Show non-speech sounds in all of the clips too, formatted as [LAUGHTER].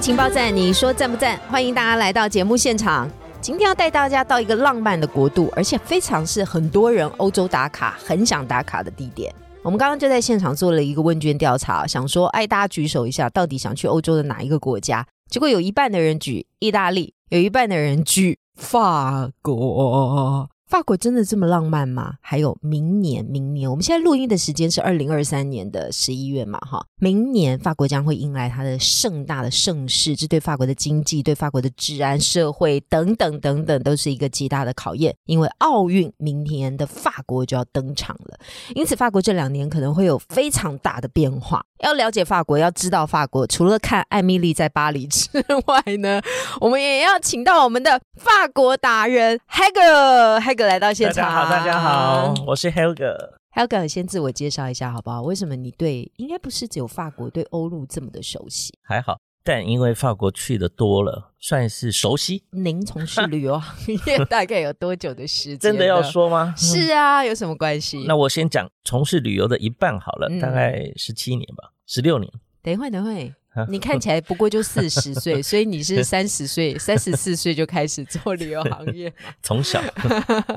情报站，你说赞不赞？欢迎大家来到节目现场。今天要带大家到一个浪漫的国度，而且非常是很多人欧洲打卡很想打卡的地点。我们刚刚就在现场做了一个问卷调查，想说，哎，大家举手一下，到底想去欧洲的哪一个国家？结果有一半的人举意大利，有一半的人举法国。法国真的这么浪漫吗？还有明年，明年我们现在录音的时间是二零二三年的十一月嘛，哈，明年法国将会迎来它的盛大的盛世，这对法国的经济、对法国的治安、社会等等等等，都是一个极大的考验。因为奥运明年的法国就要登场了，因此法国这两年可能会有非常大的变化。要了解法国，要知道法国，除了看艾米丽在巴黎之外呢，我们也要请到我们的法国达人 Hager Hegel。来到现场，大家好，大家好，我是 Helga。Helga，先自我介绍一下好不好？为什么你对应该不是只有法国对欧陆这么的熟悉？还好，但因为法国去的多了，算是熟悉。您从事旅游 [LAUGHS] 行业大概有多久的时间？真的要说吗？是啊，有什么关系？[LAUGHS] 那我先讲从事旅游的一半好了，大概十七年吧，十六年。等一会，等一会。[LAUGHS] 你看起来不过就四十岁，[LAUGHS] 所以你是三十岁、三十四岁就开始做旅游行业，[LAUGHS] 从小，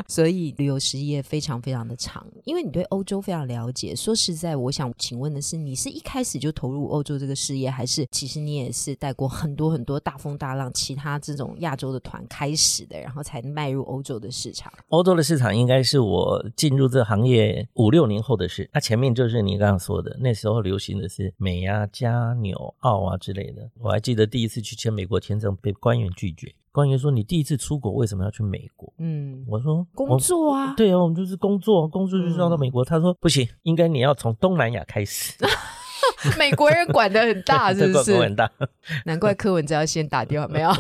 所以旅游事业非常非常的长。因为你对欧洲非常了解，说实在，我想请问的是，你是一开始就投入欧洲这个事业，还是其实你也是带过很多很多大风大浪，其他这种亚洲的团开始的，然后才迈入欧洲的市场？欧洲的市场应该是我进入这行业五六年后的事。那前面就是你刚刚说的，那时候流行的是美呀、加纽澳。啊之类的，我还记得第一次去签美国签证被官员拒绝。官员说：“你第一次出国为什么要去美国？”嗯，我说：“工作啊。”对啊，我们就是工作，工作就是要到美国。他说：“不行，应该你要从东南亚开始。” [LAUGHS] [LAUGHS] 美国人管的很大，[LAUGHS] 是不是？很大，[LAUGHS] 难怪柯文哲要先打电话，没有？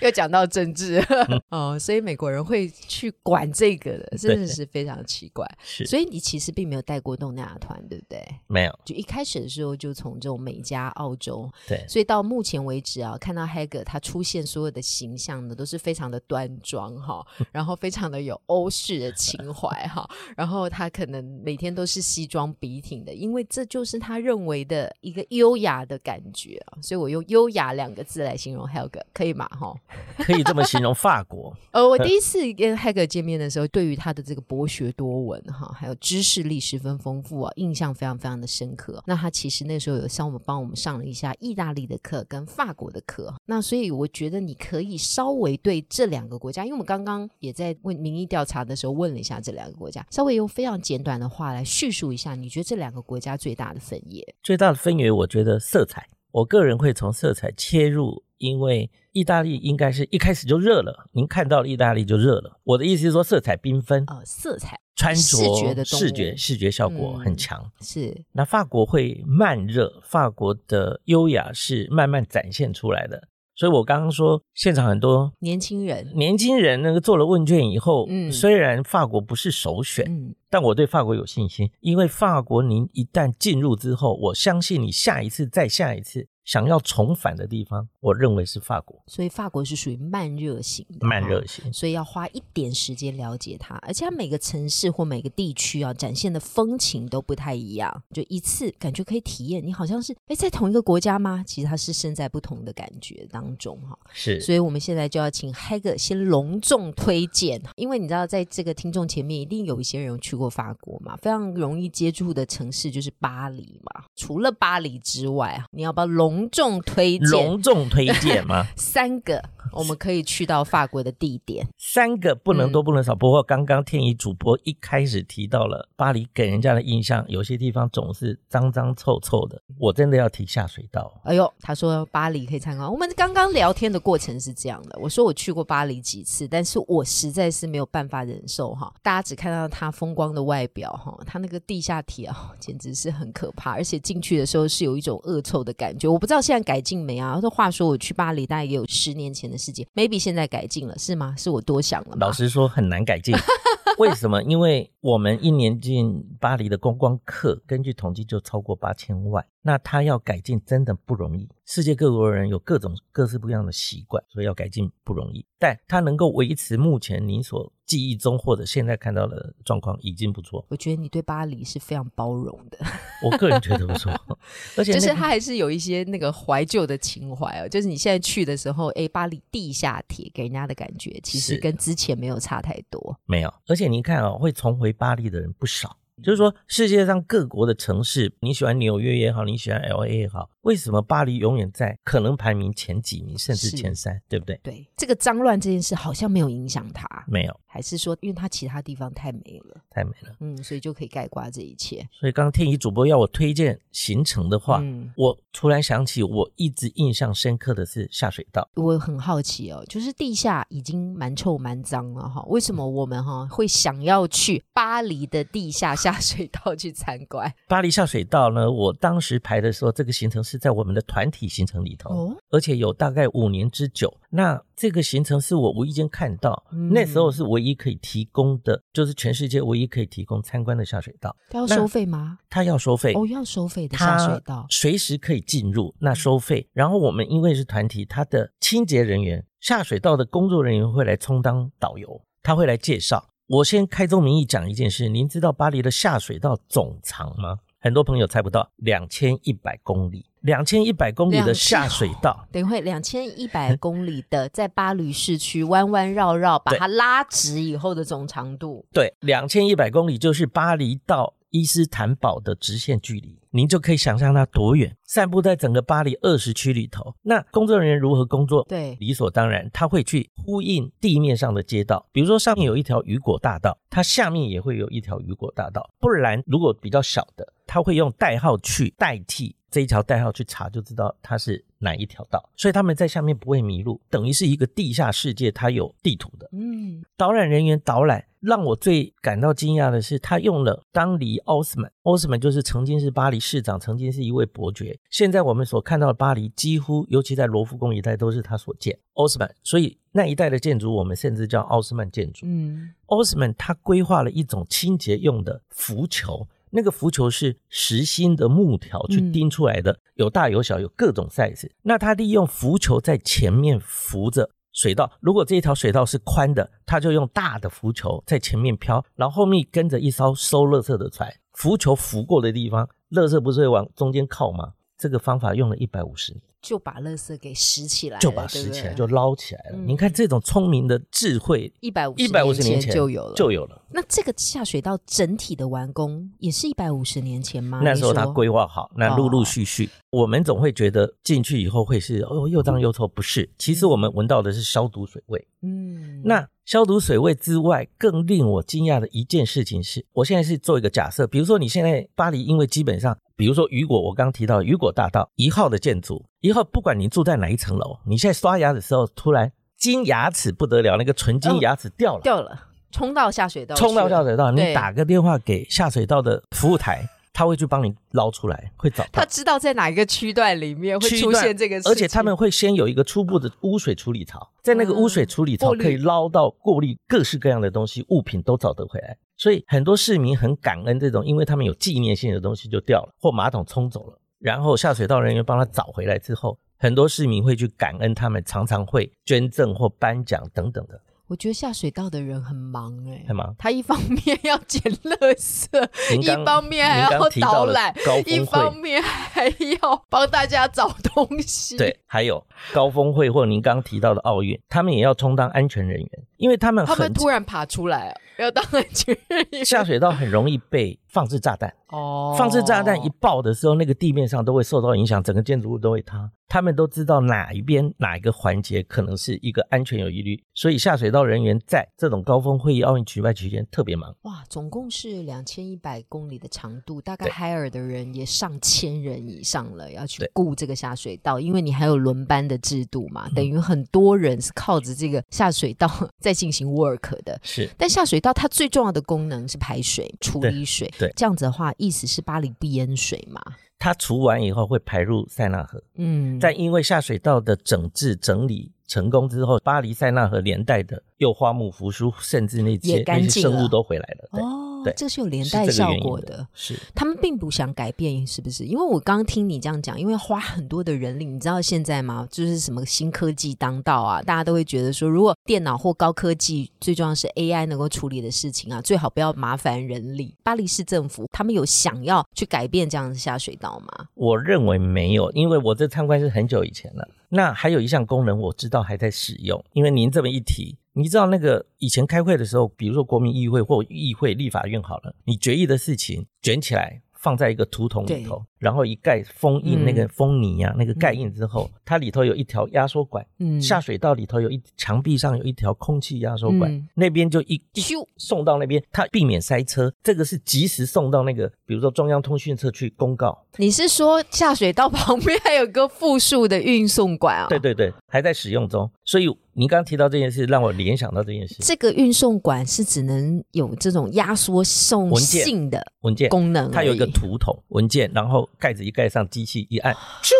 又讲到政治哦，所以美国人会去管这个的，真的是非常奇怪。是，所以你其实并没有带过东南亚团，对不对？没有，就一开始的时候就从这种美加、澳洲，对。所以到目前为止啊，看到 Hager 他出现所有的形象呢，都是非常的端庄哈，然后非常的有欧式的情怀哈，然后他可能每天都是西装笔挺的，因为这就是他认为。为的一个优雅的感觉啊，所以我用优雅两个字来形容 Helga，可以吗？哈，可以这么形容法国。呃，[LAUGHS] 我第一次跟 Helga 见面的时候，对于他的这个博学多闻哈，还有知识力十分丰富啊，印象非常非常的深刻。那他其实那时候有向我们帮我们上了一下意大利的课跟法国的课，那所以我觉得你可以稍微对这两个国家，因为我们刚刚也在问民意调查的时候问了一下这两个国家，稍微用非常简短的话来叙述一下，你觉得这两个国家最大的分野？最大的分野，我觉得色彩，我个人会从色彩切入，因为意大利应该是一开始就热了。您看到意大利就热了。我的意思是说，色彩缤纷啊，色彩穿着视觉的视觉视觉效果很强。是那法国会慢热，法国的优雅是慢慢展现出来的。所以我刚刚说，现场很多年轻人，年轻人那个做了问卷以后，嗯，虽然法国不是首选，嗯，但我对法国有信心，因为法国您一旦进入之后，我相信你下一次再下一次。想要重返的地方，我认为是法国。所以法国是属于慢热型的，慢热型，所以要花一点时间了解它。而且它每个城市或每个地区啊，展现的风情都不太一样。就一次感觉可以体验，你好像是哎在同一个国家吗？其实它是身在不同的感觉当中哈。是，所以我们现在就要请 Hag 先隆重推荐，因为你知道在这个听众前面一定有一些人去过法国嘛，非常容易接触的城市就是巴黎嘛。除了巴黎之外啊，你要不要隆？隆重推荐，隆重推荐吗？[LAUGHS] 三个。我们可以去到法国的地点，三个不能多不能少。不过刚刚天怡主播一开始提到了巴黎，给人家的印象有些地方总是脏脏臭臭的，我真的要提下水道。哎呦，他说巴黎可以参观。我们刚刚聊天的过程是这样的，我说我去过巴黎几次，但是我实在是没有办法忍受哈，大家只看到它风光的外表哈，它那个地下铁啊，简直是很可怕，而且进去的时候是有一种恶臭的感觉。我不知道现在改进没啊？说话说我去巴黎大概也有十年前的。事情，maybe 现在改进了是吗？是我多想了吗？老实说很难改进，[LAUGHS] 为什么？因为我们一年进巴黎的观光客，根据统计就超过八千万。那他要改进真的不容易，世界各国人有各种各式不一样的习惯，所以要改进不容易。但他能够维持目前你所记忆中或者现在看到的状况，已经不错。我觉得你对巴黎是非常包容的，我个人觉得不错，[LAUGHS] 而且就是他还是有一些那个怀旧的情怀哦。就是你现在去的时候，哎，巴黎地下铁给人家的感觉，其实跟之前没有差太多。没有，而且你看哦，会重回巴黎的人不少。就是说，世界上各国的城市，你喜欢纽约也好，你喜欢 L A 也好，为什么巴黎永远在可能排名前几名，甚至前三，对不对？对，这个脏乱这件事好像没有影响它，没有，还是说因为它其他地方太美了，太美了，嗯，所以就可以盖刮这一切。所以刚刚天怡主播要我推荐行程的话，我突然想起，我一直印象深刻的是下水道。我很好奇哦，就是地下已经蛮臭蛮脏了哈，为什么我们哈会想要去巴黎的地下？下水道去参观巴黎下水道呢？我当时排的时候，这个行程是在我们的团体行程里头，而且有大概五年之久。那这个行程是我无意间看到，那时候是唯一可以提供的，就是全世界唯一可以提供参观的下水道。要收费吗？他要收费哦，要收费的下水道，随时可以进入，那收费。然后我们因为是团体，他的清洁人员、下水道的工作人员会来充当导游，他会来介绍。我先开宗明义讲一件事，您知道巴黎的下水道总长吗？很多朋友猜不到，两千一百公里，两千一百公里的下水道，等会两千一百 [LAUGHS] 公里的在巴黎市区弯弯绕绕，把它拉直以后的总长度，对，两千一百公里就是巴黎到。伊斯坦堡的直线距离，您就可以想象它多远。散布在整个巴黎二十区里头，那工作人员如何工作？对，理所当然，他会去呼应地面上的街道。比如说上面有一条雨果大道，它下面也会有一条雨果大道。不然，如果比较小的，他会用代号去代替这一条代号去查，就知道它是哪一条道。所以他们在下面不会迷路，等于是一个地下世界，它有地图的。嗯，导览人员导览。让我最感到惊讶的是，他用了当尼奥斯曼。奥斯曼就是曾经是巴黎市长，曾经是一位伯爵。现在我们所看到的巴黎，几乎尤其在罗浮宫一带，都是他所建。奥斯曼，所以那一带的建筑，我们甚至叫奥斯曼建筑。嗯，奥斯曼他规划了一种清洁用的浮球，那个浮球是实心的木条去钉出来的，有大有小，有各种 size。那他利用浮球在前面浮着。水道，如果这一条水道是宽的，他就用大的浮球在前面飘，然后后面跟着一艘收垃圾的船，浮球浮过的地方，垃圾不是会往中间靠吗？这个方法用了一百五十年。就把垃圾给拾起来，就把拾起来，就捞起来了。您看这种聪明的智慧，一百五一百五十年前就有了，就有了。那这个下水道整体的完工也是一百五十年前吗？那时候他规划好，那陆陆续续，我们总会觉得进去以后会是哦又脏又臭，不是？其实我们闻到的是消毒水味。嗯，那消毒水位之外，更令我惊讶的一件事情是，我现在是做一个假设，比如说你现在巴黎，因为基本上。比如说雨果，我刚刚提到雨果大道一号的建筑，一号不管你住在哪一层楼，你现在刷牙的时候突然金牙齿不得了，那个纯金牙齿掉了，掉了，冲到下水道，冲到下水道，你打个电话给下水道的服务台。他会去帮你捞出来，会找到。他知道在哪一个区段里面会出现这个，而且他们会先有一个初步的污水处理槽，在那个污水处理槽可以捞到过滤各式各样的东西，物品都找得回来。所以很多市民很感恩这种，因为他们有纪念性的东西就掉了，或马桶冲走了，然后下水道人员帮他找回来之后，很多市民会去感恩他们，常常会捐赠或颁奖等等的。我觉得下水道的人很忙哎，很忙。他一方面要捡垃圾，一方面还要导览，一方面还要帮大家找东西。对，还有高峰会或您刚刚提到的奥运，他们也要充当安全人员，因为他们他们突然爬出来要当安全人员。下水道很容易被放置炸弹。哦，放置炸弹一爆的时候，那个地面上都会受到影响，整个建筑物都会塌。他们都知道哪一边哪一个环节可能是一个安全有疑虑，所以下水道人员在这种高峰会议、奥运举办期间特别忙。哇，总共是两千一百公里的长度，大概海尔的人也上千人以上了，要去顾这个下水道，因为你还有轮班的制度嘛，等于很多人是靠着这个下水道在进行 work 的。是，但下水道它最重要的功能是排水、处理水。对，这样子的话。意思是巴黎不淹水嘛？它除完以后会排入塞纳河。嗯，但因为下水道的整治整理成功之后，巴黎塞纳河连带的又花木扶疏，甚至那些那些生物都回来了。哦，对这是有连带效果的。是他们并不想改变，是不是？因为我刚刚听你这样讲，因为花很多的人力，你知道现在吗？就是什么新科技当道啊，大家都会觉得说，如果电脑或高科技，最重要是 AI 能够处理的事情啊，最好不要麻烦人力。巴黎市政府他们有想要去改变这样的下水道吗？我认为没有，因为我这参观是很久以前了。那还有一项功能我知道还在使用，因为您这么一提，你知道那个以前开会的时候，比如说国民议会或议会、立法院好了，你决议的事情卷起来。放在一个图桶里头，然后一盖封印那个封泥啊，那个盖印之后，它里头有一条压缩管，嗯，下水道里头有一墙壁上有一条空气压缩管，那边就一咻送到那边，它避免塞车。这个是及时送到那个，比如说中央通讯社去公告。你是说下水道旁边还有个复数的运送管啊？对对对，还在使用中，所以。您刚刚提到这件事，让我联想到这件事。这个运送管是只能有这种压缩送信的文件功能，它有一个图筒文件，然后盖子一盖上，机器一按，咻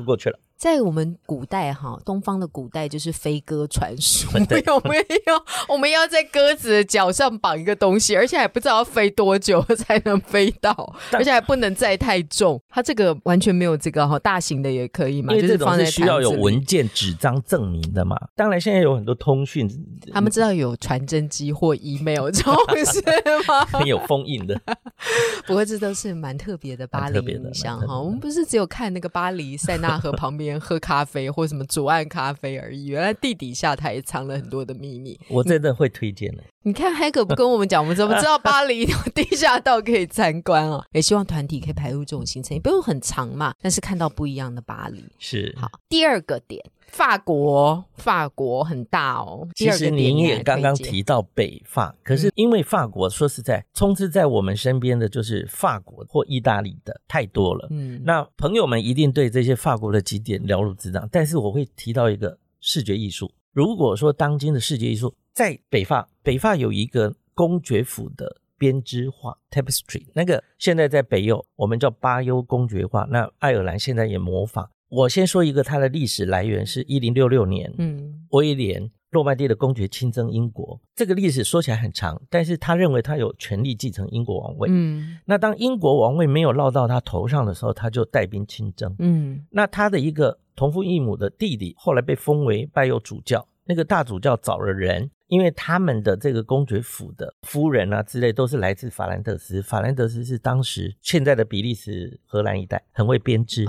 就过去了。在我们古代哈，东方的古代就是飞鸽传书，[LAUGHS] [LAUGHS] 有没有？我们要在鸽子的脚上绑一个东西，而且还不知道要飞多久才能飞到，而且还不能载太重。它这个完全没有这个哈，大型的也可以嘛，就是放在是需要有文件纸张证明的嘛。当然，现在有很多通讯，他们知道有传真机或 email 这种是吗？[LAUGHS] 有封印的。不过这都是蛮特别的巴黎印象哈。我们不是只有看那个巴黎塞纳河旁边。喝咖啡或什么左岸咖啡而已，原来地底下它也藏了很多的秘密。我真的会推荐的。你看黑哥不跟我们讲，我们怎么知道巴黎 [LAUGHS] 有地下道可以参观啊？也希望团体可以排入这种行程，也不用很长嘛，但是看到不一样的巴黎是好。第二个点。法国，法国很大哦。其实您也刚刚提到北法，可是因为法国说实在，充斥在我们身边的就是法国或意大利的太多了。嗯，那朋友们一定对这些法国的景点了如指掌。但是我会提到一个视觉艺术。如果说当今的视觉艺术在北法，北法有一个公爵府的编织画 （tapestry），那个现在在北欧我们叫巴优公爵画，那爱尔兰现在也模仿。我先说一个，它的历史来源是一零六六年，嗯，威廉诺曼底的公爵亲征英国。这个历史说起来很长，但是他认为他有权利继承英国王位。嗯，那当英国王位没有落到他头上的时候，他就带兵亲征。嗯，那他的一个同父异母的弟弟后来被封为拜右主教，那个大主教找了人，因为他们的这个公爵府的夫人啊之类都是来自法兰德斯，法兰德斯是当时现在的比利时、荷兰一带，很会编织。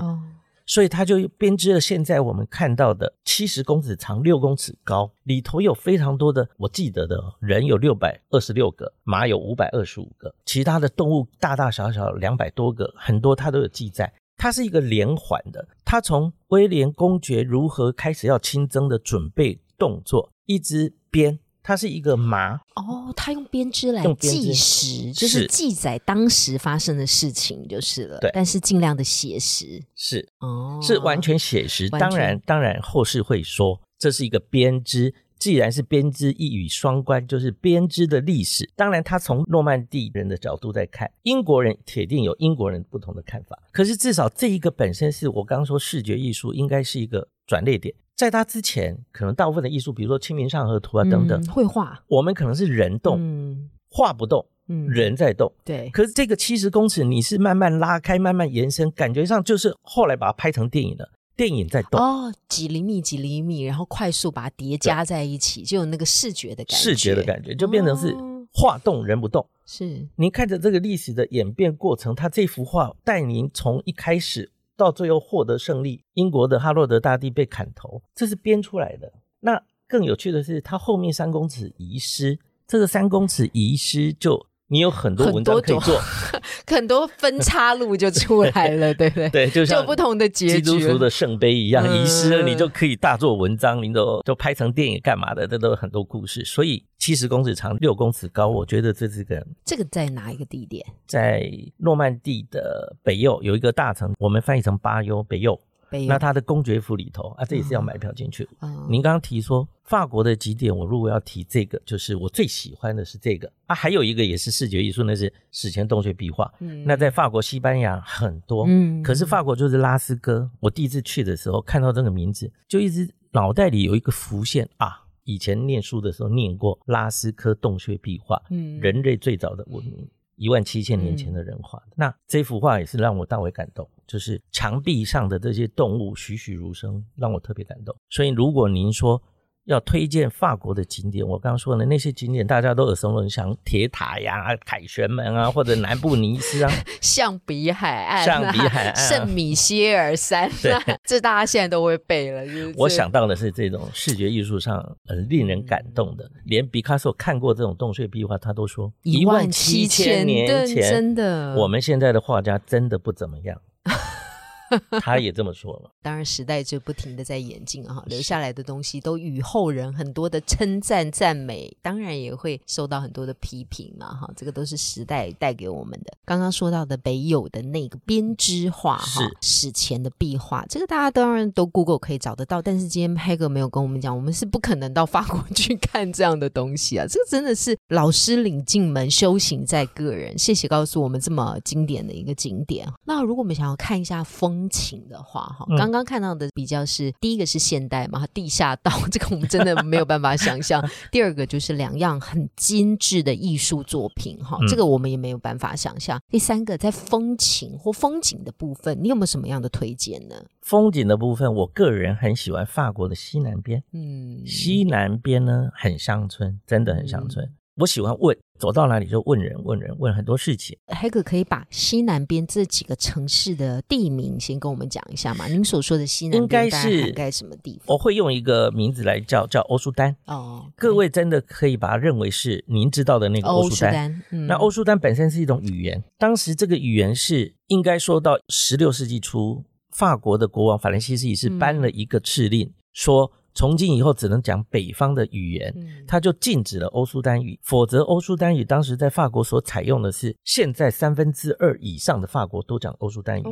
所以他就编织了现在我们看到的七十公尺长、六公尺高，里头有非常多的，我记得的人有六百二十六个，马有五百二十五个，其他的动物大大小小两百多个，很多它都有记载。它是一个连环的，它从威廉公爵如何开始要亲征的准备动作，一直编。它是一个麻哦，它用编织来计时，就是记载当时发生的事情就是了。对，但是尽量的写实，是哦，是完全写实。当然，当然后世会说这是一个编织。既然是编织，一语双关，就是编织的历史。当然，他从诺曼底人的角度在看，英国人铁定有英国人不同的看法。可是至少这一个本身是我刚刚说视觉艺术，应该是一个转捩点。在他之前，可能大部分的艺术，比如说《清明上河图》啊等等，绘画，我们可能是人动，画不动，人在动。对。可是这个七十公尺，你是慢慢拉开，慢慢延伸，感觉上就是后来把它拍成电影了。电影在动哦，几厘米几厘米，然后快速把它叠加在一起，就有那个视觉的感觉。视觉的感觉就变成是画动人不动。是，您看着这个历史的演变过程，他这幅画带您从一开始。到最后获得胜利，英国的哈洛德大帝被砍头，这是编出来的。那更有趣的是，他后面三公尺遗失，这个三公尺遗失就。你有很多文章可以做，[LAUGHS] 很多分叉路就出来了，[LAUGHS] 对不对？对，就像不同的结局，基督徒的圣杯一样，遗失了你就可以大做文章，你都都拍成电影干嘛的？这都有很多故事。所以七十公尺长，六公尺高，我觉得这是个这个在哪一个地点？在诺曼底的北右有一个大城，我们翻译成巴尤北右。那他的公爵府里头啊，这也是要买票进去。您刚刚提说法国的几点，我如果要提这个，就是我最喜欢的是这个啊，还有一个也是视觉艺术，那是史前洞穴壁画。嗯那在法国、西班牙很多，嗯可是法国就是拉斯哥。我第一次去的时候看到这个名字，就一直脑袋里有一个浮现啊，以前念书的时候念过拉斯科洞穴壁画，嗯人类最早的文明。一万七千年前的人画的，那这幅画也是让我大为感动，就是墙壁上的这些动物栩栩如生，让我特别感动。所以，如果您说要推荐法国的景点，我刚刚说的那些景点，大家都耳熟能详，铁塔呀、凯旋门啊，或者南部尼斯啊，[LAUGHS] 象鼻海岸啊、象鼻海岸啊圣米歇尔山这大家现在都会背了。就是我想到的是这种视觉艺术上很令人感动的，连毕卡索看过这种洞穴壁画，他都说一万七千年前，真的我们现在的画家真的不怎么样。[LAUGHS] 他也这么说了。当然，时代就不停的在演进啊，留下来的东西都与后人很多的称赞赞美，当然也会受到很多的批评嘛哈，这个都是时代带给我们的。刚刚说到的北友的那个编织画哈，史前的壁画，这个大家当然都 Google 可以找得到，但是今天 Hager 没有跟我们讲，我们是不可能到法国 [LAUGHS] 去看这样的东西啊，这个真的是老师领进门，修行在个人。谢谢告诉我们这么经典的一个景点。那如果我们想要看一下风情的话，哈，嗯刚刚看到的比较是第一个是现代嘛，[LAUGHS] 地下道，[LAUGHS] 这个我们真的没有办法想象。[LAUGHS] 第二个就是两样很精致的艺术作品，哈，嗯这个我们也没有办法想象。第三个在风情或风景的部分，你有没有什么样的推荐呢？风景的部分，我个人很喜欢法国的西南边。嗯，西南边呢，很乡村，真的很乡村。我喜欢问，走到哪里就问人，问人，问很多事情。黑哥可以把西南边这几个城市的地名先跟我们讲一下吗？您所说的西南应该是涵盖什么地方？我会用一个名字来叫，叫欧舒丹。哦，各位真的可以把它认为是您知道的那个欧欧舒丹。舒丹，嗯那欧舒丹本身是一种语言，当时这个语言是应该说到十六世纪初，法国的国王法兰西斯一世嗯颁了一个敕令，说从今以后只能讲北方的语言。嗯他就禁止了欧苏丹语，否则欧苏丹语当时在法国所采用的是现在三分之二以上的法国都讲欧苏丹语，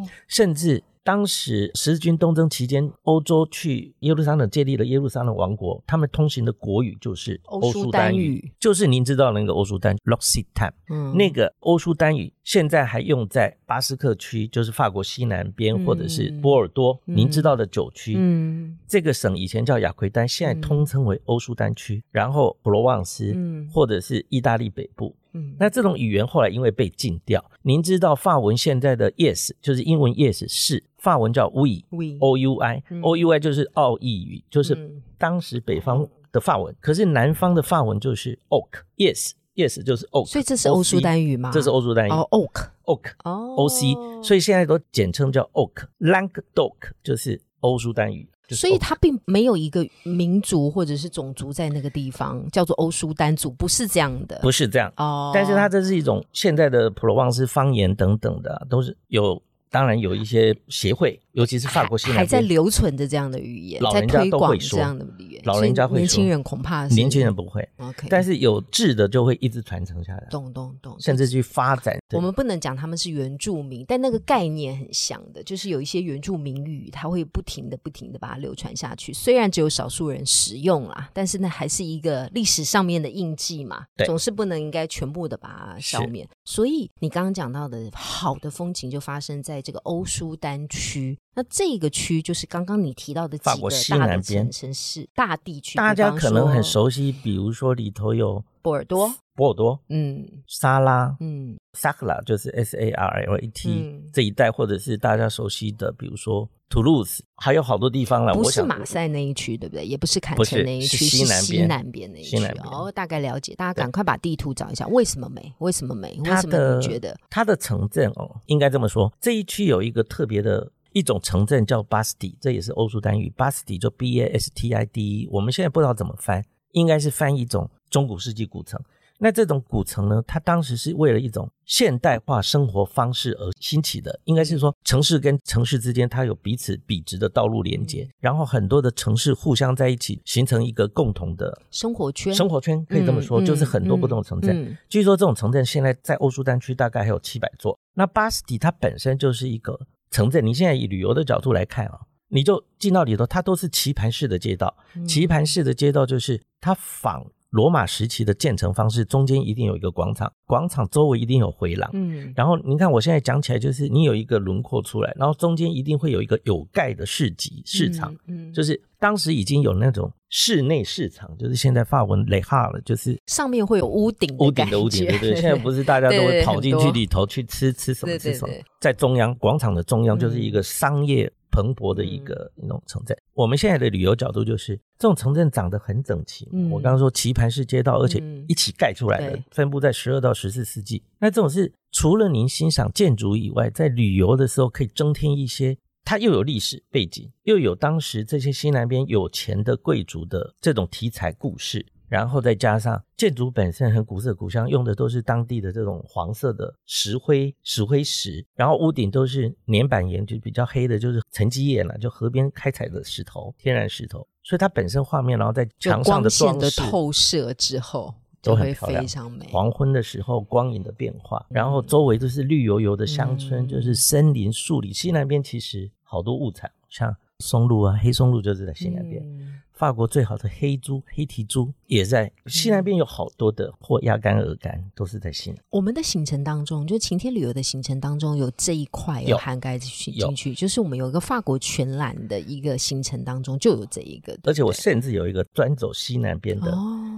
哦，甚至当时十字军东征期间，欧洲去耶路撒冷建立了耶路撒冷王国，他们通行的国语就是欧舒丹语就是您知道的那个欧舒丹 （L'Occitan）。嗯那个欧舒丹语现在还用在巴斯克区，就是法国西南边，嗯或者是波尔多，嗯您知道的九区。嗯这个省以前叫雅奎丹，现在通称为欧舒丹区。然后普罗旺斯，嗯或者是意大利北部。嗯，那这种语言后来因为被禁掉，您知道法文现在的 yes 就是英文 yes 是，法文叫 we we o u i 嗯。O u i 就是奥义语，就是嗯。当时北方的法文，可是南方的法文就是 oak yes yes 就是 oak，所以这是欧舒丹语吗？这是欧舒丹语哦，oak。oak 哦。o c，所以现在都简称叫 oak languedoc 就是欧舒丹语，就是所以它并没有一个民族或者是种族在那个地方叫做欧舒丹族，不是这样的。不是这样。哦，但是它这是一种现在的普罗旺斯方言等等的啊，都是有，当然有一些协会，尤其是法国西南还在留存着这样的语言，老人家在推广都会说这样的语言，老人家会说年轻人恐怕是年轻人不会，OK，但是有志的就会一直传承下来，懂懂懂，甚至去发展。我们不能讲他们是原住民，但那个概念很像的，就是有一些原住民语，它会不停的、不停的把它流传下去。虽然只有少数人使用啦，但是那还是一个历史上面的印记嘛，对总是不能应该全部的把它消灭。所以你刚刚讲到的好的风景就发生在这个欧舒丹区。那这个区就是刚刚你提到的几个法国西大的南边城城市、大地区，大家可能很熟悉，比如说里头有波尔多，波尔多、嗯沙拉、嗯萨克拉，就是 S A R L A T、嗯这一带，或者是大家熟悉的，比如说图卢斯，还有好多地方了。不是马赛那一区，对不对？也不是坎城那一区，是西南西边那一区。西南边哦，大概了解。大家赶快把地图找一下，为什么美？为什么美？为什么你觉得？它的城镇哦，应该这么说，这一区有一个特别的一种城镇叫巴斯蒂，这也是欧舒丹语，巴斯蒂就 B A S T I D E，我们现在不知道怎么翻，应该是翻一种中古世纪古城。那这种古城呢，它当时是为了一种现代化生活方式而兴起的，应该是说城市跟城市之间它有彼此笔直的道路连接，然后很多的城市互相在一起，形成一个共同的生活圈，生活圈，可以这么说，嗯就是很多不同的城镇。嗯据说这种城镇现在在欧舒丹区大概还有七百座。那巴斯蒂它本身就是一个城镇，你现在以旅游的角度来看啊，你就进到里头，它都是棋盘式的街道。嗯棋盘式的街道就是它仿罗马时期的建成方式，中间一定有一个广场，广场周围一定有回廊。嗯然后你看，我现在讲起来就是你有一个轮廓出来，然后中间一定会有一个有盖的市集市场，，嗯就是当时已经有那种室内市场，就是现在法文雷哈了，就是上面会有屋顶屋顶的屋顶，对对。[LAUGHS] 现在不是大家都会跑进去里头去吃吃什么吃什么，在中央广场的中央就是一个商业。蓬勃的一个那种城镇，我们现在的旅游角度就是这种城镇长得很整齐。我刚刚说棋盘式街道，而且一起盖出来的，分布在十二到十四世纪。那这种是除了您欣赏建筑以外，在旅游的时候可以增添一些，它又有历史背景，又有当时这些西南边有钱的贵族的这种题材故事。然后再加上建筑本身很古色古香，用的都是当地的这种黄色的石灰石灰石，然后屋顶都是粘板岩，就比较黑的，就是沉积岩了，就河边开采的石头，天然石头，所以它本身画面，然后在墙上的装饰透射之后都会非常美。黄昏的时候光影的变化，然后周围都是绿油油的乡村，就是森林树林。西南边其实好多物产，像松露啊，黑松露就是在西南边。法国最好的黑猪、黑蹄猪也在西南边，有好多的或鸭肝、鹅肝都是在西南。我们的行程当中，就晴天旅游的行程当中，有这一块有涵盖进进去，就是我们有一个法国全览的一个行程当中就有这一个。而且我甚至有一个专走西南边的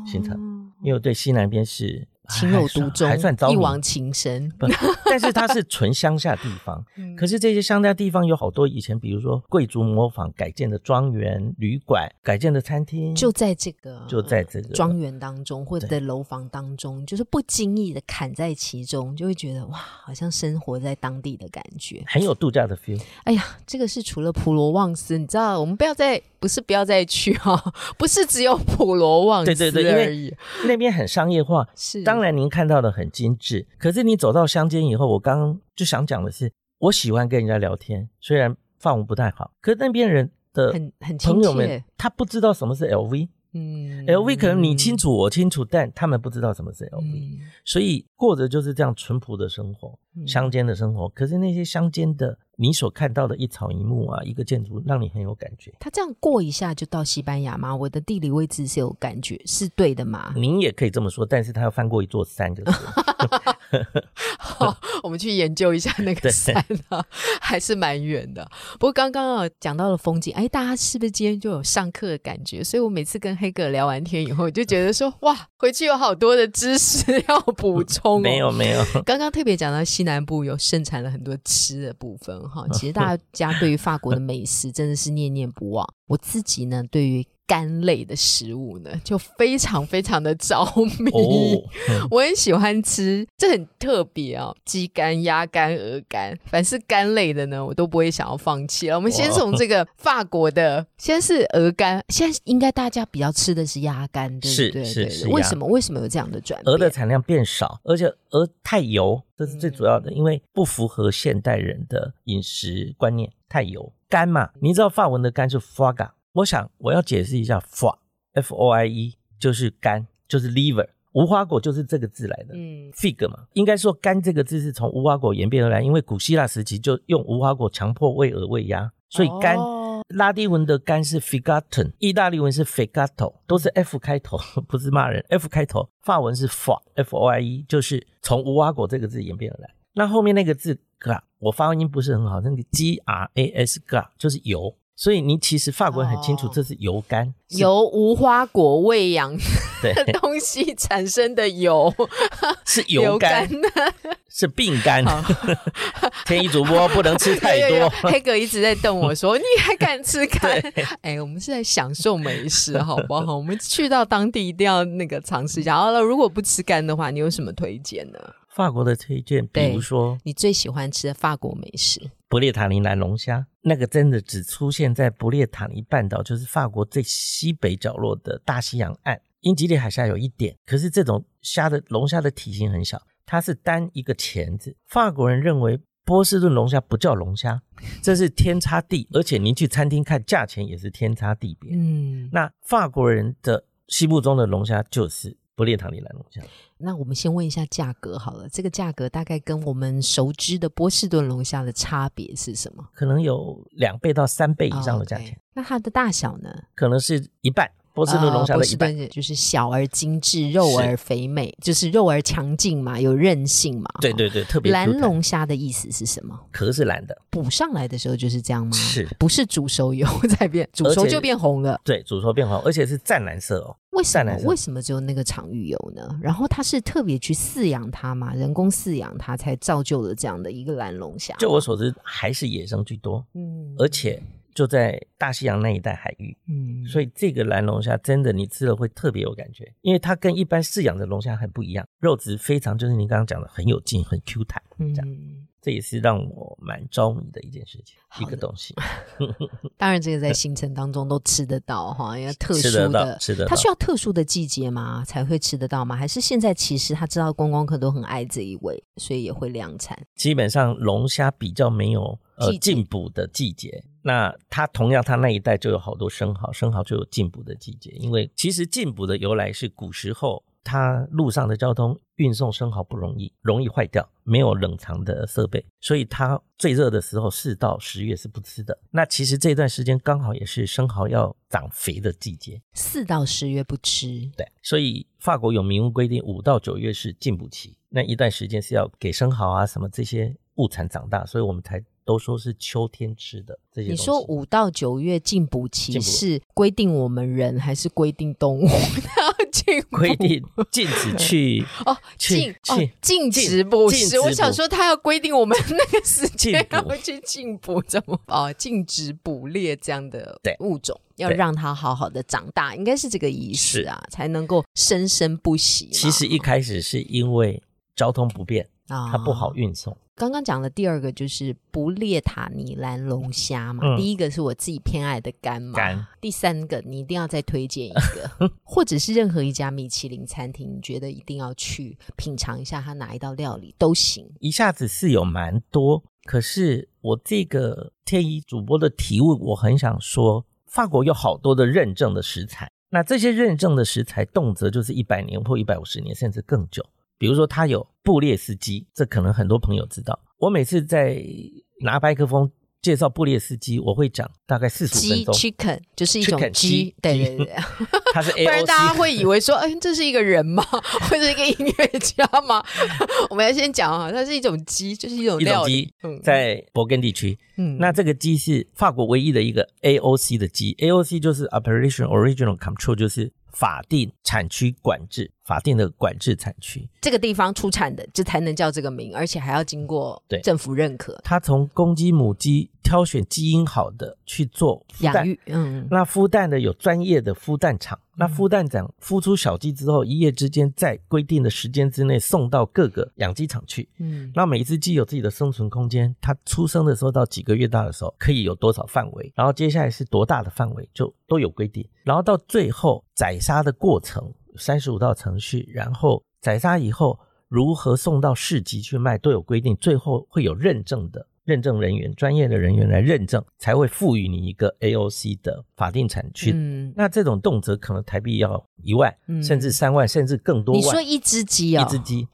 行程，因为我对西南边是。情有独钟，还算一往情深。但是它是纯乡下地方，[LAUGHS] 可是这些乡下地方有好多以前，比如说贵族模仿改建的庄园、旅馆、改建的餐厅，就在这个就在这个庄园当中，或者在楼房当中，就是不经意的砍在其中，就会觉得哇，好像生活在当地的感觉，很有度假的 feel。哎呀，这个是除了普罗旺斯，你知道，我们不要再不是不要再去哈，[LAUGHS] 不是只有普罗旺斯对对对，因为，那边很商业化，是。当然您看到的很精致，可是你走到乡间以后，我刚刚就想讲的是，我喜欢跟人家聊天，虽然发文不太好，可是那边人的很很朋友们，他不知道什么是 LV。嗯，LV 可能你清楚，我清楚，但他们不知道什么是 LV，所以过着就是这样淳朴的生活，乡间的生活。可是那些乡间的，你所看到的一草一木啊，一个建筑，让你很有感觉。他这样过一下就到西班牙吗？我的地理位置是有感觉，是对的吗？您也可以这么说，但是他要翻过一座山，就是。好，我们去研究一下那个山啊，还是蛮远的。不过刚刚啊讲到了风景，哎，大家是不是今天就有上课的感觉？所以我每次跟黑哥聊完天以后，就觉得说，哇，回去有好多的知识 [LAUGHS] 要补充。没有没有，刚刚特别讲到西南部有盛产了很多吃的部分哈。其实大家对于法国的美食真的是念念不忘。我自己呢，对于肝类的食物呢，就非常非常的着迷。我很喜欢吃，这很特别啊，鸡肝、鸭肝、鹅肝，凡是肝类的呢，我都不会想要放弃了。我们先从这个法国的，先是鹅肝，现在应该大家比较吃的是鸭肝，对不对？是是是。为什么？为什么有这样的转变？鹅的产量变少，而且鹅太油，这是最主要的，因为不符合现代人的饮食观念，太油。肝嘛，你知道法文的肝是 foie。我想我要解释一下，foie，f o i e 就是肝，就是 liver，无花果就是这个字来的，嗯，fig 嘛，应该说肝这个字是从无花果演变而来，因为古希腊时期就用无花果强迫喂鹅喂鸭，所以肝，拉丁文的肝是 figaton，意大利文是 figato，都是 f 开头，不是骂人，f 开头，法文是 foie，f o i e 就是从无花果这个字演变而来，那后面那个字 gra，我发音不是很好，那个 g r a s gra 就是油。所以你其实法国人很清楚，这是油肝，由无花果喂养 [LAUGHS] 的东西产生的油 [LAUGHS] 是油肝，是病肝。[LAUGHS] 天一主播不能吃太多。黑哥一直在瞪我说：“你还敢吃肝？”哎，我们是在享受美食，好不好？我们去到当地一定要那个尝试一下。好了，如果不吃肝的话，你有什么推荐呢？法国的推荐，比如说你最喜欢吃的法国美食——布列塔尼蓝龙虾，那个真的只出现在布列塔尼半岛，就是法国最西北角落的大西洋岸。英吉利海峡有一点，可是这种虾的龙虾的体型很小，它是单一个钳子。法国人认为波士顿龙虾不叫龙虾，这是天差地，而且您去餐厅看价钱也是天差地别。嗯，那法国人的心目中的龙虾就是。布列塔尼蓝龙虾，那我们先问一下价格好了。这个价格大概跟我们熟知的波士顿龙虾的差别是什么？可能有两倍到三倍以上的价钱。那它的大小呢？可能是一半，波士顿龙虾的一半。顿就是小而精致，肉而肥美，就是肉而强劲嘛，有韧性嘛。哈。对对对，特别蓝龙虾的意思是什么？壳是蓝的，补上来的时候就是这样吗？是不是煮熟以后再变？煮熟就变红了。对，煮熟变红，而且是湛蓝色哦。为什么为什么只有那个场域有呢？然后他是特别去饲养它嘛，人工饲养它，才造就了这样的一个蓝龙虾。就我所知，还是野生居多，嗯而且就在大西洋那一带海域，嗯所以这个蓝龙虾真的你吃了会特别有感觉，因为它跟一般饲养的龙虾很不一样，肉质非常就是你刚刚讲的很有劲，很 Q 弹，这样嗯，这也是让我蛮着迷的一件事情，一个东西 [LAUGHS] [LAUGHS] 当然这个在行程当中都吃得到哈，因为特殊吃得到的。吃得到它。需要特殊的季节吗？才会吃得到吗？还是现在其实他知道观光客都很爱这一味，所以也会量产？基本上龙虾比较没有呃进补的季节，那它同样它那一带就有好多生蚝，生蚝就有进补的季节，因为其实进补的由来是古时候它路上的交通运送生蚝不容易，容易坏掉，没有冷藏的设备，所以它最热的时候四到十月是不吃的。那其实这段时间刚好也是生蚝要长肥的季节，四到十月不吃，对，所以法国有明文规定，五到九月是进补期，那一段时间是要给生蚝啊什么这些物产长大，所以我们才都说是秋天吃的这些。你说五到九月进补期是规定我们人还是规定动物 [LAUGHS] 它要进补规定禁止 [LAUGHS] 去哦，去禁哦禁止捕食。我想说他要规定我们 [LAUGHS] 那个时间要去禁捕，怎么哦？禁止捕猎这样的对物种，要让它好好的长大，应该是这个意思啊，才能够生生不息。其实一开始是因为交通不便，啊它不好运送。刚刚讲的第二个就是不列塔尼蓝龙虾嘛，嗯第一个是我自己偏爱的肝嘛，干第三个你一定要再推荐一个，[LAUGHS] 或者是任何一家米其林餐厅，你觉得一定要去品尝一下它哪一道料理都行。一下子是有蛮多，可是我这个天一主播的提问，我很想说，法国有好多的认证的食材，那这些认证的食材动辄就是一百年或一百五十年，甚至更久。比如说，它有布列斯基，这可能很多朋友知道。我每次在拿麦克风介绍布列斯基，我会讲大概四十分鸡钟，chicken 就是一种鸡鸡，对对对，[LAUGHS] 它是 [LAUGHS] 不然大家。会以为说，哎，这是一个人吗？[LAUGHS] 或者一个音乐家吗？我们要先讲啊，它是一种鸡，就是一种一种料理。鸡，嗯。在勃艮地区，嗯。那这个鸡是法国唯一的一个 AOC 的鸡，AOC 就是 Operation Original Control，就是法定产区管制，法定的管制产区。这个地方出产的，这才能叫这个名，而且还要经过对政府认可他从公鸡、母鸡挑选基因好的去做。养育。嗯，那孵蛋的有专业的孵蛋场，那孵蛋场孵出小鸡之后，一夜之间在规定的时间之内送到各个养鸡场去。嗯那每一只鸡有自己的生存空间，它出生的时候到几个月大的时候可以有多少范围，然后接下来是多大的范围就都有规定，然后到最后宰杀的过程三十五道程序，然后宰杀以后如何送到市集去卖都有规定，最后会有认证的。认证人员、专业的人员来认证，才会赋予你一个 AOC 的法定产区。嗯，那这种动辄可能台币要一万，嗯甚至三万，甚至更多万。你说一只鸡啊、一只鸡，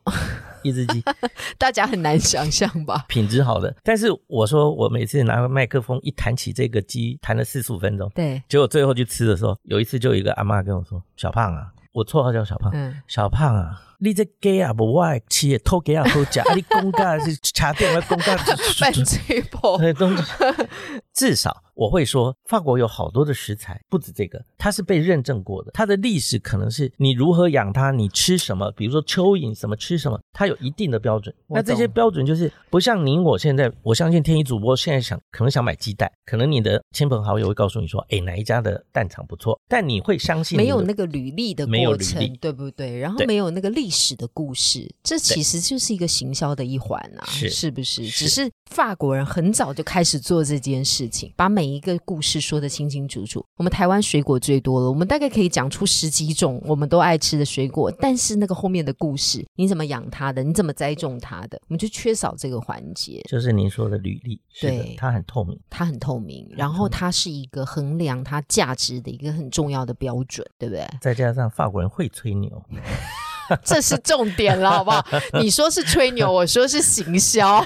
一只鸡，[LAUGHS] 大家很难想象吧？品质好的。但是我说，我每次拿个麦克风一弹起这个鸡，弹了四十五分钟，对，结果最后去吃的时候，有一次就有一个阿妈跟我说：“小胖啊，我绰号叫小胖，嗯，小胖啊。”你这鸡 [LAUGHS] 啊，不我爱吃的，偷鸡啊偷吃，啊你公家是插电话公家犯罪婆，[LAUGHS] 呃，东西 [LAUGHS] 至少我会说，法国有好多的食材，不止这个，它是被认证过的。它的历史可能是你如何养它，你吃什么，比如说蚯蚓什么吃什么，它有一定的标准。那这些标准就是不像您我现在，我相信天一主播现在想可能想买鸡蛋，可能你的亲朋好友会告诉你说，哎，哪一家的蛋厂不错，但你会相信没有那个履历的没有过程履历，对不对？然后没有那个历史的故事，这其实就是一个行销的一环啊，是不是？只是法国人很早就开始做这件事情，把每一个故事说得清清楚楚。我们台湾水果最多了，我们大概可以讲出十几种我们都爱吃的水果，但是那个后面的故事，你怎么养它的，你怎么栽种它的，我们就缺少这个环节。就是您说的履历，对，它很透明。它很透明，然后它是一个衡量它价值的一个很重要的标准，对不对？再加上法国人会吹牛，[LAUGHS] 这是重点了，好不好？你说是吹牛，我说是行销，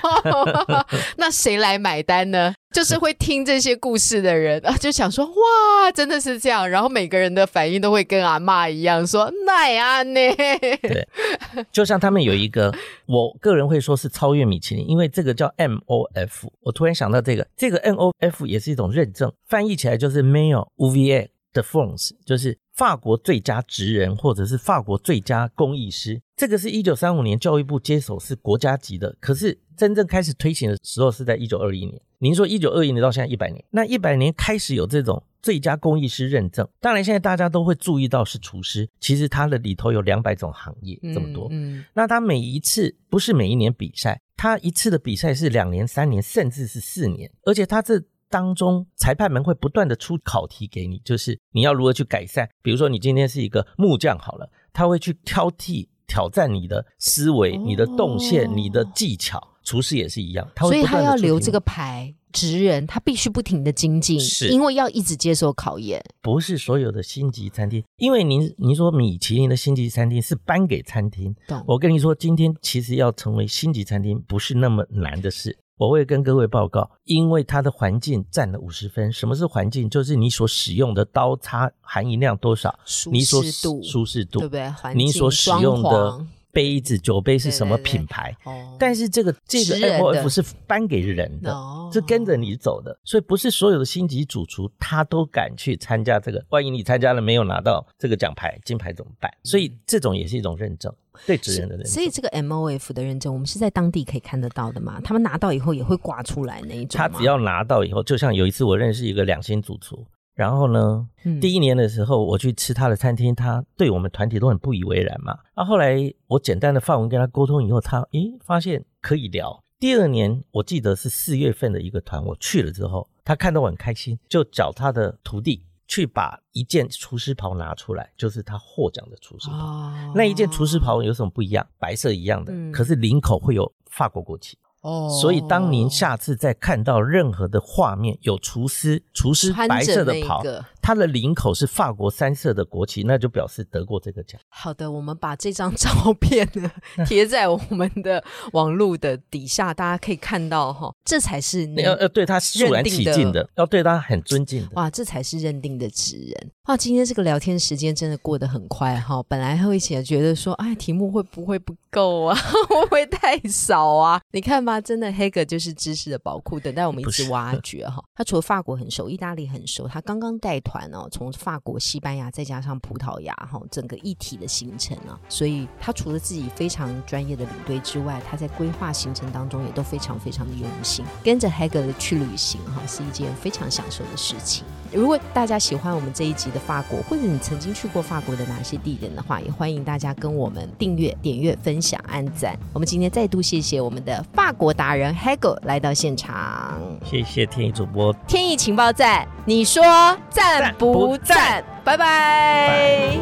[LAUGHS] 那谁来买单呢？就是会听这些故事的人啊，就想说哇，真的是这样。然后每个人的反应都会跟阿妈一样，说奈啊呢。对，[LAUGHS] 就像他们有一个，我个人会说是超越米其林，因为这个叫 M O F。我突然想到这个，这个 M O F 也是一种认证，翻译起来就是 Mail U V A 的 phones 就是法国最佳职人或者是法国最佳工艺师。这个是一九三五年教育部接手是国家级的，可是真正开始推行的时候是在一九二一年。您说一九二一年到现在一百年，那一百年开始有这种最佳工艺师认证。当然，现在大家都会注意到是厨师，其实它的里头有两百种行业，这么多。嗯，那他每一次不是每一年比赛，他一次的比赛是两年、三年，甚至是四年。而且他这当中，裁判们会不断的出考题给你，就是你要如何去改善。比如说，你今天是一个木匠好了，他会去挑剔、挑战你的思维、你的动线、你的技巧。厨师也是一样，所以他要留这个牌，职人他必须不停的精进，是因为要一直接受考验。不是所有的星级餐厅，因为您您说米其林的星级餐厅是颁给餐厅，我跟你说，今天其实要成为星级餐厅不是那么难的事。我会跟各位报告，因为它的环境占了五十分。什么是环境？就是你所使用的刀叉含银量多少，舒适度，舒适度，对不对？你所使用的。杯子、酒杯是什么品牌？但是这个这个 M O F 是颁给人的，是跟着你走的，所以不是所有的星级主厨他都敢去参加这个。万一你参加了没有拿到这个奖牌、金牌怎么办？所以这种也是一种认证，对职人的认证。所以这个 M O F 的认证，我们是在当地可以看得到的嘛？他们拿到以后也会挂出来那一种。他只要拿到以后，就像有一次我认识一个两星主厨。然后呢，第一年的时候我去吃他的餐厅，他对我们团体都很不以为然嘛。那后来我简单的发文跟他沟通以后，他诶发现可以聊。第二年我记得是四月份的一个团，我去了之后，他看到我很开心，就找他的徒弟去把一件厨师袍拿出来，就是他获奖的厨师袍。那一件厨师袍有什么不一样？白色一样的，可是领口会有法国国旗。哦，所以当您下次再看到任何的画面，有厨师厨师白色的袍，他的领口是法国三色的国旗，那就表示得过这个奖。好的，我们把这张照片呢 [LAUGHS] 贴在我们的网络的底下，大家可以看到哈，这才是要要对他肃然起敬的，要对他很尊敬的。哇，这才是认定的职人。哇，今天这个聊天时间真的过得很快哈，本来会写觉得说，哎，题目会不会不够啊？[LAUGHS] 会不会太少啊？你看吧。真的黑格就是知识的宝库，等待我们一直挖掘哈。他除了法国很熟，意大利很熟，他刚刚带团哦，从法国、西班牙再加上葡萄牙哈，整个一体的行程啊。所以他除了自己非常专业的领队之外，他在规划行程当中也都非常非常的用心。跟着 Hagel 去旅行哈，是一件非常享受的事情。如果大家喜欢我们这一集的法国，或者你曾经去过法国的哪些地点的话，也欢迎大家跟我们订阅、点阅、分享、按赞。我们今天再度谢谢我们的法。国达人 Hagel 来到现场，谢谢天意主播，天意情报站，你说赞不赞？拜拜。